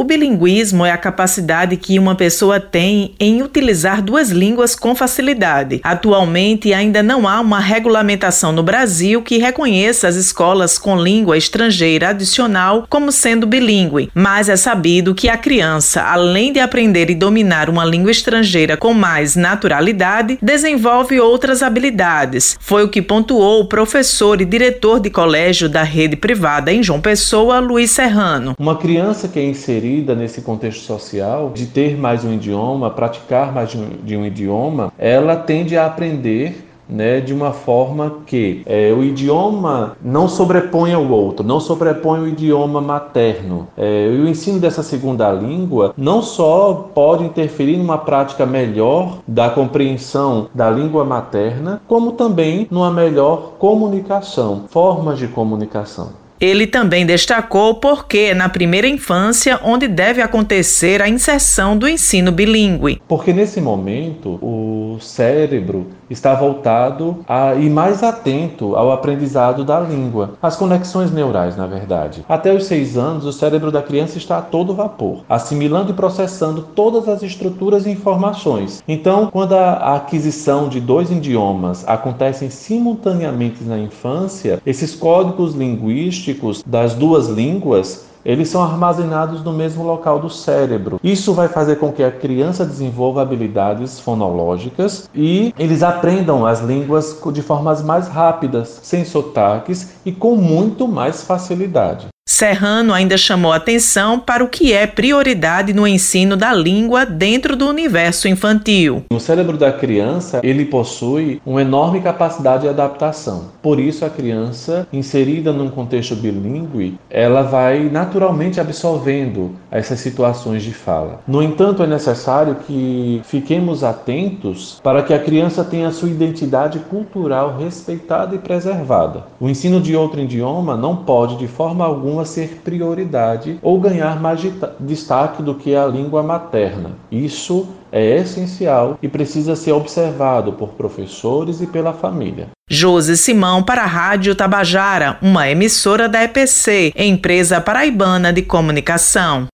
O bilinguismo é a capacidade que uma pessoa tem em utilizar duas línguas com facilidade. Atualmente, ainda não há uma regulamentação no Brasil que reconheça as escolas com língua estrangeira adicional como sendo bilíngue, mas é sabido que a criança, além de aprender e dominar uma língua estrangeira com mais naturalidade, desenvolve outras habilidades. Foi o que pontuou o professor e diretor de colégio da rede privada em João Pessoa, Luiz Serrano. Uma criança que é inserida nesse contexto social, de ter mais um idioma, praticar mais de um, de um idioma, ela tende a aprender né, de uma forma que é, o idioma não sobrepõe ao outro, não sobrepõe o idioma materno. É, e o ensino dessa segunda língua não só pode interferir numa prática melhor da compreensão da língua materna, como também numa melhor comunicação, formas de comunicação. Ele também destacou porque é na primeira infância onde deve acontecer a inserção do ensino bilíngue. Porque nesse momento o cérebro está voltado a, e mais atento ao aprendizado da língua, as conexões neurais, na verdade. Até os seis anos, o cérebro da criança está a todo vapor, assimilando e processando todas as estruturas e informações. Então, quando a aquisição de dois idiomas acontecem simultaneamente na infância, esses códigos linguísticos das duas línguas eles são armazenados no mesmo local do cérebro. Isso vai fazer com que a criança desenvolva habilidades fonológicas e eles aprendam as línguas de formas mais rápidas, sem sotaques e com muito mais facilidade. Serrano ainda chamou atenção para o que é prioridade no ensino da língua dentro do universo infantil. O cérebro da criança, ele possui uma enorme capacidade de adaptação. Por isso a criança, inserida num contexto bilíngue, ela vai naturalmente absorvendo essas situações de fala. No entanto, é necessário que fiquemos atentos para que a criança tenha sua identidade cultural respeitada e preservada. O ensino de outro idioma não pode de forma alguma a ser prioridade ou ganhar mais destaque do que a língua materna. Isso é essencial e precisa ser observado por professores e pela família. Josi Simão para a Rádio Tabajara, uma emissora da EPC, empresa paraibana de comunicação.